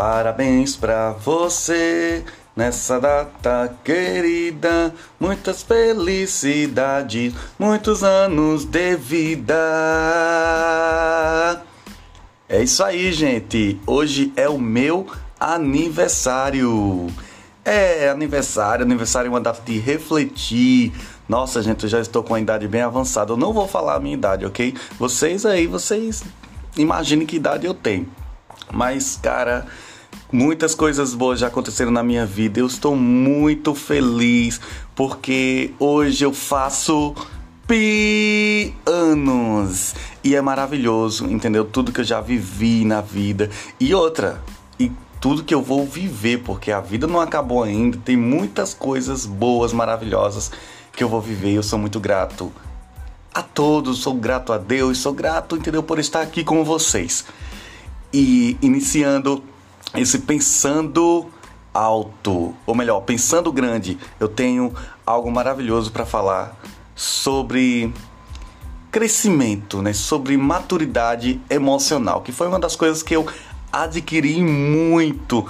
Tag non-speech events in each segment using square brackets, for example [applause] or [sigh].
Parabéns pra você nessa data querida. Muitas felicidades, muitos anos de vida. É isso aí, gente. Hoje é o meu aniversário. É aniversário, aniversário é uma data de refletir. Nossa, gente, eu já estou com a idade bem avançada. Eu não vou falar a minha idade, ok? Vocês aí, vocês imaginem que idade eu tenho. Mas, cara, muitas coisas boas já aconteceram na minha vida. Eu estou muito feliz porque hoje eu faço pi anos e é maravilhoso, entendeu? Tudo que eu já vivi na vida e outra e tudo que eu vou viver, porque a vida não acabou ainda. Tem muitas coisas boas, maravilhosas que eu vou viver. Eu sou muito grato a todos, sou grato a Deus, sou grato, entendeu, por estar aqui com vocês e iniciando esse pensando alto, ou melhor, pensando grande, eu tenho algo maravilhoso para falar sobre crescimento, né? Sobre maturidade emocional, que foi uma das coisas que eu adquiri muito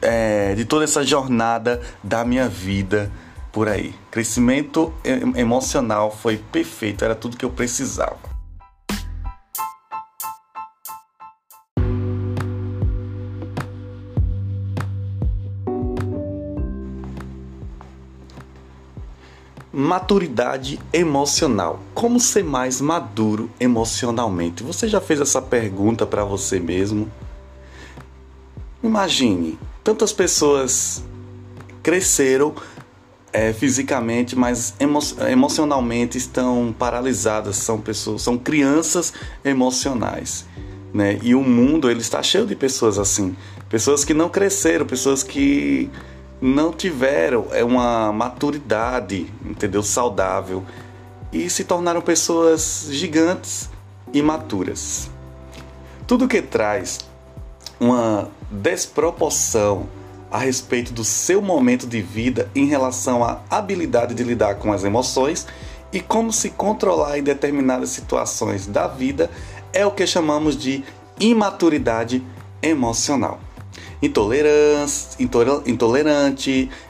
é, de toda essa jornada da minha vida por aí. Crescimento emocional foi perfeito, era tudo que eu precisava. Maturidade emocional. Como ser mais maduro emocionalmente? Você já fez essa pergunta para você mesmo? Imagine, tantas pessoas cresceram é, fisicamente, mas emo emocionalmente estão paralisadas, são pessoas, são crianças emocionais, né? E o mundo ele está cheio de pessoas assim, pessoas que não cresceram, pessoas que não tiveram é uma maturidade, entendeu? Saudável e se tornaram pessoas gigantes e maturas. Tudo que traz uma desproporção a respeito do seu momento de vida em relação à habilidade de lidar com as emoções e como se controlar em determinadas situações da vida é o que chamamos de imaturidade emocional intolerante,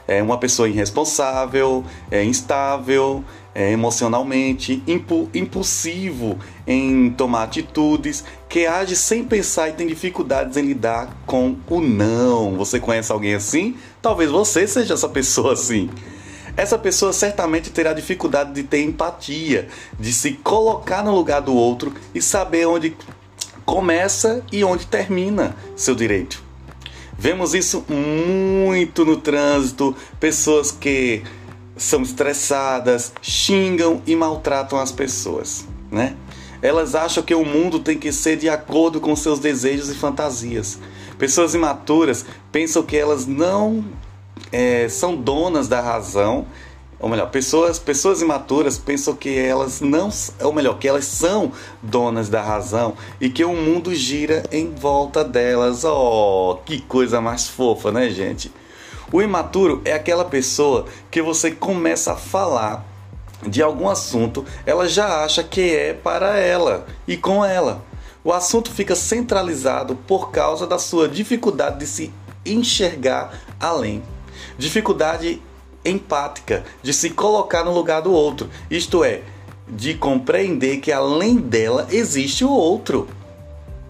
é uma pessoa irresponsável, é instável, é emocionalmente, impulsivo em tomar atitudes, que age sem pensar e tem dificuldades em lidar com o não. Você conhece alguém assim? Talvez você seja essa pessoa assim. Essa pessoa certamente terá dificuldade de ter empatia, de se colocar no lugar do outro e saber onde começa e onde termina seu direito. Vemos isso muito no trânsito, pessoas que são estressadas, xingam e maltratam as pessoas, né? Elas acham que o mundo tem que ser de acordo com seus desejos e fantasias. Pessoas imaturas pensam que elas não é, são donas da razão ou melhor, pessoas, pessoas imaturas pensam que elas não, ou melhor, que elas são donas da razão e que o mundo gira em volta delas. Oh, que coisa mais fofa, né, gente? O imaturo é aquela pessoa que você começa a falar de algum assunto, ela já acha que é para ela e com ela. O assunto fica centralizado por causa da sua dificuldade de se enxergar além. Dificuldade empática, de se colocar no lugar do outro, isto é, de compreender que além dela existe o outro.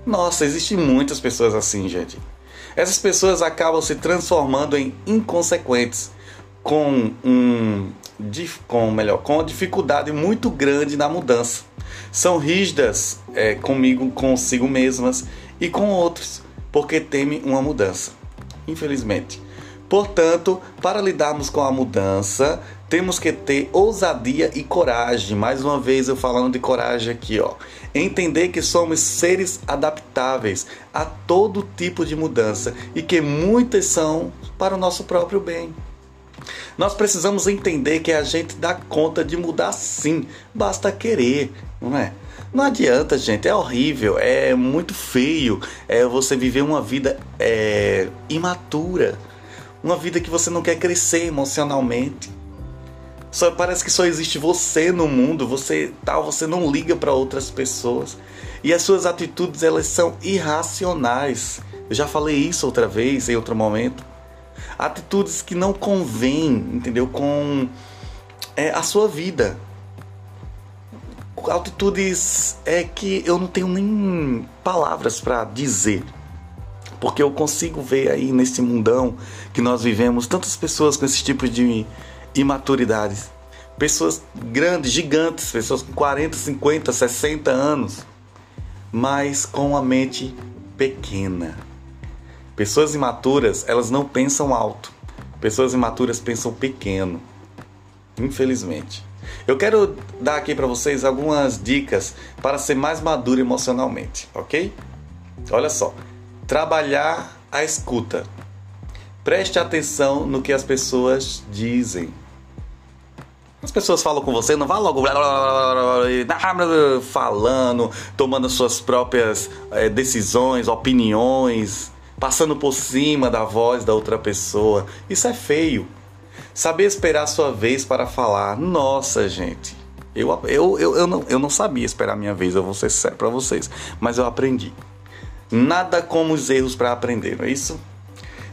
Nossa, existem muitas pessoas assim, gente. Essas pessoas acabam se transformando em inconsequentes, com um com melhor, com uma dificuldade muito grande na mudança. São rígidas é, comigo, consigo mesmas e com outros, porque temem uma mudança. Infelizmente. Portanto, para lidarmos com a mudança, temos que ter ousadia e coragem. Mais uma vez eu falando de coragem aqui, ó. Entender que somos seres adaptáveis a todo tipo de mudança e que muitas são para o nosso próprio bem. Nós precisamos entender que a gente dá conta de mudar sim, basta querer, não é? Não adianta, gente, é horrível, é muito feio é você viver uma vida é, imatura uma vida que você não quer crescer emocionalmente. Só parece que só existe você no mundo, você tal, você não liga para outras pessoas. E as suas atitudes elas são irracionais, Eu já falei isso outra vez, em outro momento. Atitudes que não convêm, entendeu? Com é, a sua vida. Atitudes é que eu não tenho nem palavras para dizer. Porque eu consigo ver aí nesse mundão que nós vivemos tantas pessoas com esse tipo de imaturidades. Pessoas grandes, gigantes, pessoas com 40, 50, 60 anos, mas com a mente pequena. Pessoas imaturas, elas não pensam alto. Pessoas imaturas pensam pequeno. Infelizmente. Eu quero dar aqui para vocês algumas dicas para ser mais maduro emocionalmente, ok? Olha só. Trabalhar a escuta. Preste atenção no que as pessoas dizem. As pessoas falam com você, não vá logo [laughs] falando, tomando suas próprias é, decisões, opiniões, passando por cima da voz da outra pessoa. Isso é feio. Saber esperar a sua vez para falar. Nossa, gente. Eu, eu, eu, eu, não, eu não sabia esperar a minha vez, eu vou ser sério para vocês. Mas eu aprendi. Nada como os erros para aprender, não é isso?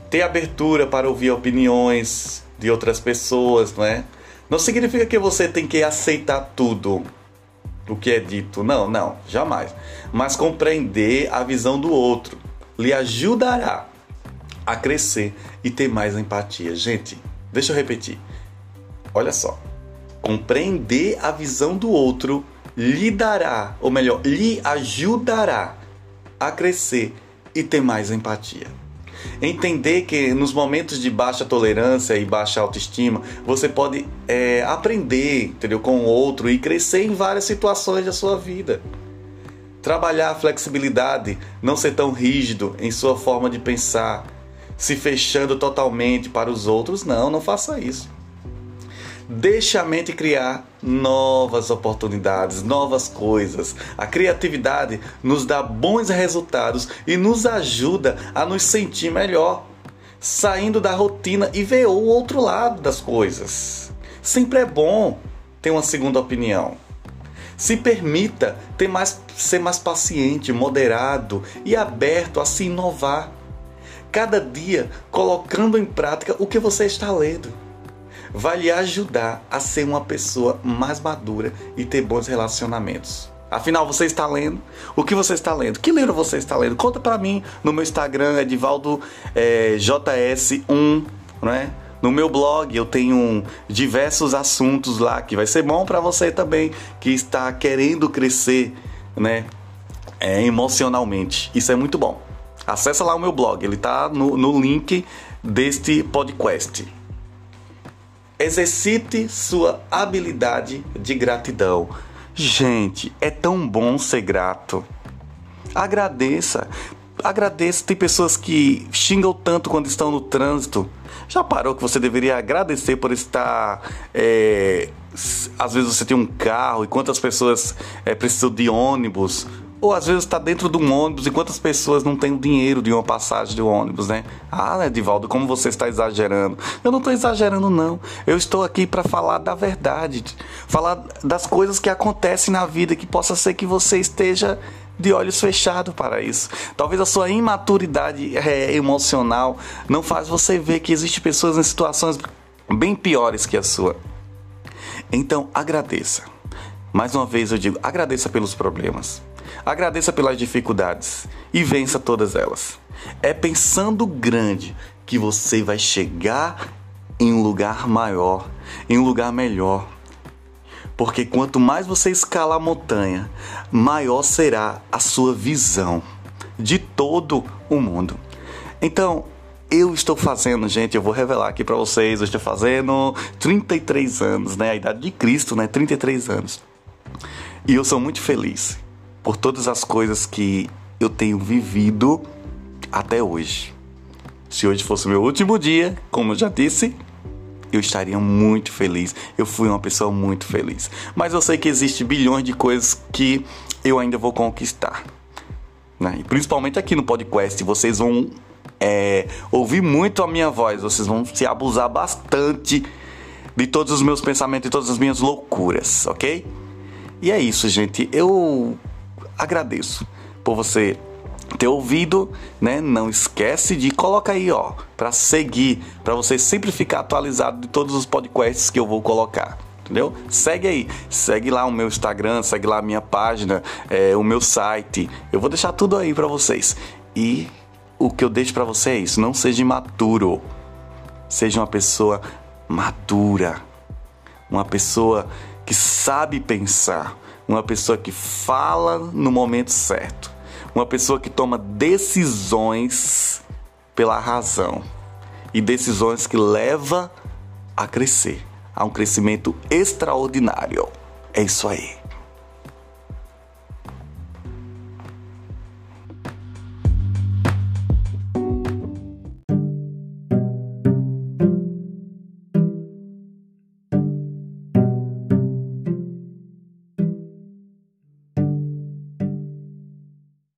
Ter abertura para ouvir opiniões de outras pessoas, não é? Não significa que você tem que aceitar tudo o que é dito. Não, não, jamais. Mas compreender a visão do outro lhe ajudará a crescer e ter mais empatia. Gente, deixa eu repetir. Olha só. Compreender a visão do outro lhe dará, ou melhor, lhe ajudará a crescer e ter mais empatia. Entender que nos momentos de baixa tolerância e baixa autoestima, você pode é, aprender entendeu, com o outro e crescer em várias situações da sua vida. Trabalhar a flexibilidade, não ser tão rígido em sua forma de pensar, se fechando totalmente para os outros. Não, não faça isso. Deixe a mente criar novas oportunidades, novas coisas. A criatividade nos dá bons resultados e nos ajuda a nos sentir melhor, saindo da rotina e ver o outro lado das coisas. Sempre é bom ter uma segunda opinião. Se permita ter mais, ser mais paciente, moderado e aberto a se inovar. Cada dia colocando em prática o que você está lendo vai lhe ajudar a ser uma pessoa mais madura e ter bons relacionamentos. Afinal, você está lendo? O que você está lendo? Que livro você está lendo? Conta para mim no meu Instagram, Edivaldo é, JS1, né? No meu blog eu tenho diversos assuntos lá que vai ser bom para você também que está querendo crescer, né? É, emocionalmente. Isso é muito bom. Acesse lá o meu blog, ele está no, no link deste podcast. Exercite sua habilidade de gratidão. Gente, é tão bom ser grato. Agradeça. Agradeça. Tem pessoas que xingam tanto quando estão no trânsito. Já parou que você deveria agradecer por estar. É, às vezes você tem um carro e quantas pessoas é, precisam de ônibus ou às vezes está dentro de um ônibus e quantas pessoas não têm o dinheiro de uma passagem de ônibus, né? Ah, Edivaldo, como você está exagerando. Eu não estou exagerando, não. Eu estou aqui para falar da verdade, falar das coisas que acontecem na vida, que possa ser que você esteja de olhos fechados para isso. Talvez a sua imaturidade é, emocional não faz você ver que existem pessoas em situações bem piores que a sua. Então, agradeça. Mais uma vez eu digo, agradeça pelos problemas. Agradeça pelas dificuldades e vença todas elas. É pensando grande que você vai chegar em um lugar maior, em um lugar melhor. Porque quanto mais você escala a montanha, maior será a sua visão de todo o mundo. Então, eu estou fazendo, gente, eu vou revelar aqui para vocês, eu estou fazendo 33 anos, né? A idade de Cristo, né? 33 anos. E eu sou muito feliz por todas as coisas que eu tenho vivido até hoje. Se hoje fosse meu último dia, como eu já disse, eu estaria muito feliz. Eu fui uma pessoa muito feliz. Mas eu sei que existe bilhões de coisas que eu ainda vou conquistar. Né? E principalmente aqui no podcast, vocês vão é, ouvir muito a minha voz, vocês vão se abusar bastante de todos os meus pensamentos e todas as minhas loucuras, ok? E é isso, gente. Eu agradeço por você ter ouvido, né? Não esquece de coloca aí, ó, para seguir, para você sempre ficar atualizado de todos os podcasts que eu vou colocar. Entendeu? Segue aí, segue lá o meu Instagram, segue lá a minha página, é, o meu site. Eu vou deixar tudo aí para vocês. E o que eu deixo para vocês, não seja imaturo. Seja uma pessoa madura. Uma pessoa que sabe pensar, uma pessoa que fala no momento certo uma pessoa que toma decisões pela razão e decisões que leva a crescer, a um crescimento extraordinário. É isso aí.